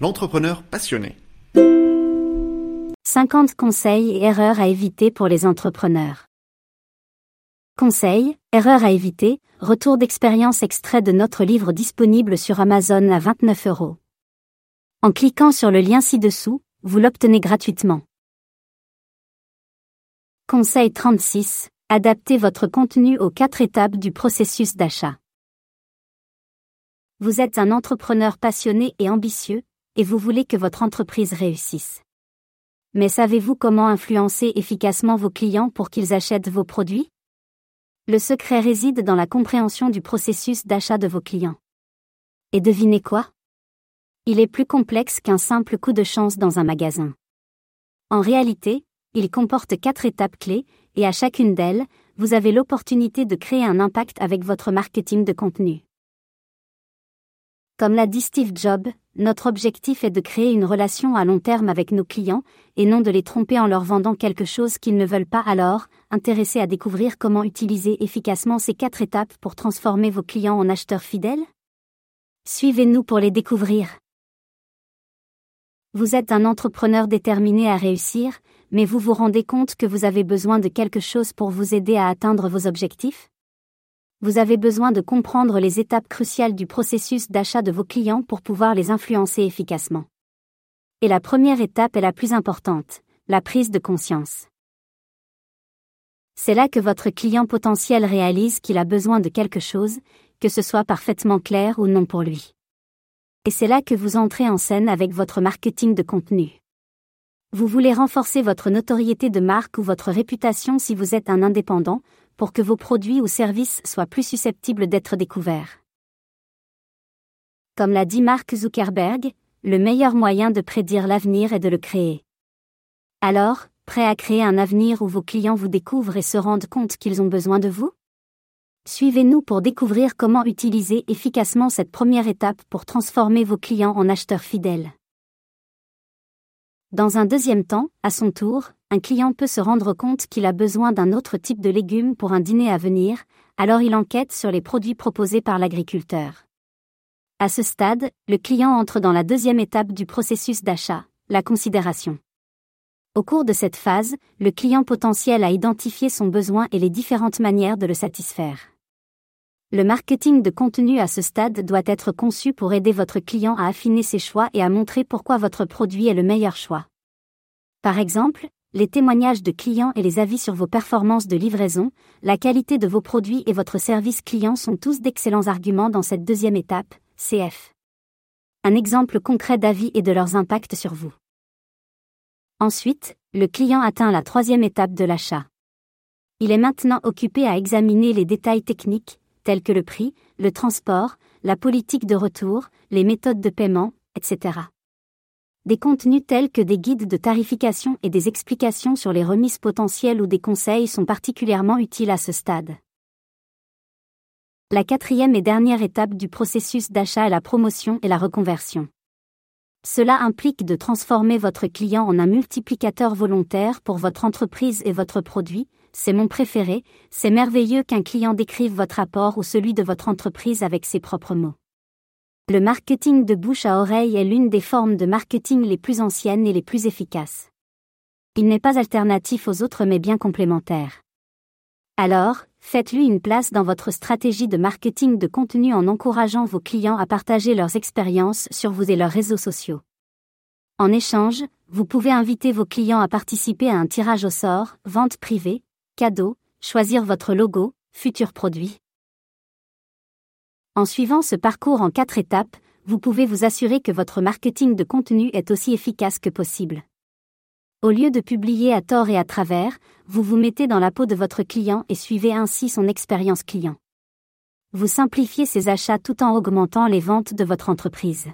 l'entrepreneur passionné. 50 conseils et erreurs à éviter pour les entrepreneurs. Conseils, erreurs à éviter, retour d'expérience extrait de notre livre disponible sur Amazon à 29 euros. En cliquant sur le lien ci-dessous, vous l'obtenez gratuitement. Conseil 36. Adaptez votre contenu aux quatre étapes du processus d'achat. Vous êtes un entrepreneur passionné et ambitieux, et vous voulez que votre entreprise réussisse. Mais savez-vous comment influencer efficacement vos clients pour qu'ils achètent vos produits? Le secret réside dans la compréhension du processus d'achat de vos clients. Et devinez quoi? Il est plus complexe qu'un simple coup de chance dans un magasin. En réalité, il comporte quatre étapes clés, et à chacune d'elles, vous avez l'opportunité de créer un impact avec votre marketing de contenu. Comme l'a dit Steve Jobs, notre objectif est de créer une relation à long terme avec nos clients, et non de les tromper en leur vendant quelque chose qu'ils ne veulent pas alors, intéressés à découvrir comment utiliser efficacement ces quatre étapes pour transformer vos clients en acheteurs fidèles? Suivez-nous pour les découvrir. Vous êtes un entrepreneur déterminé à réussir, mais vous vous rendez compte que vous avez besoin de quelque chose pour vous aider à atteindre vos objectifs? Vous avez besoin de comprendre les étapes cruciales du processus d'achat de vos clients pour pouvoir les influencer efficacement. Et la première étape est la plus importante, la prise de conscience. C'est là que votre client potentiel réalise qu'il a besoin de quelque chose, que ce soit parfaitement clair ou non pour lui. Et c'est là que vous entrez en scène avec votre marketing de contenu. Vous voulez renforcer votre notoriété de marque ou votre réputation si vous êtes un indépendant, pour que vos produits ou services soient plus susceptibles d'être découverts. Comme l'a dit Mark Zuckerberg, le meilleur moyen de prédire l'avenir est de le créer. Alors, prêt à créer un avenir où vos clients vous découvrent et se rendent compte qu'ils ont besoin de vous? Suivez-nous pour découvrir comment utiliser efficacement cette première étape pour transformer vos clients en acheteurs fidèles. Dans un deuxième temps, à son tour, un client peut se rendre compte qu'il a besoin d'un autre type de légumes pour un dîner à venir, alors il enquête sur les produits proposés par l'agriculteur. À ce stade, le client entre dans la deuxième étape du processus d'achat, la considération. Au cours de cette phase, le client potentiel a identifié son besoin et les différentes manières de le satisfaire. Le marketing de contenu à ce stade doit être conçu pour aider votre client à affiner ses choix et à montrer pourquoi votre produit est le meilleur choix. Par exemple, les témoignages de clients et les avis sur vos performances de livraison, la qualité de vos produits et votre service client sont tous d'excellents arguments dans cette deuxième étape, CF. Un exemple concret d'avis et de leurs impacts sur vous. Ensuite, le client atteint la troisième étape de l'achat. Il est maintenant occupé à examiner les détails techniques, tels que le prix, le transport, la politique de retour, les méthodes de paiement, etc. Des contenus tels que des guides de tarification et des explications sur les remises potentielles ou des conseils sont particulièrement utiles à ce stade. La quatrième et dernière étape du processus d'achat est la promotion et la reconversion. Cela implique de transformer votre client en un multiplicateur volontaire pour votre entreprise et votre produit, c'est mon préféré, c'est merveilleux qu'un client décrive votre apport ou celui de votre entreprise avec ses propres mots. Le marketing de bouche à oreille est l'une des formes de marketing les plus anciennes et les plus efficaces. Il n'est pas alternatif aux autres mais bien complémentaire. Alors, faites-lui une place dans votre stratégie de marketing de contenu en encourageant vos clients à partager leurs expériences sur vous et leurs réseaux sociaux. En échange, vous pouvez inviter vos clients à participer à un tirage au sort, vente privée, cadeau, choisir votre logo, futur produit. En suivant ce parcours en quatre étapes, vous pouvez vous assurer que votre marketing de contenu est aussi efficace que possible. Au lieu de publier à tort et à travers, vous vous mettez dans la peau de votre client et suivez ainsi son expérience client. Vous simplifiez ses achats tout en augmentant les ventes de votre entreprise.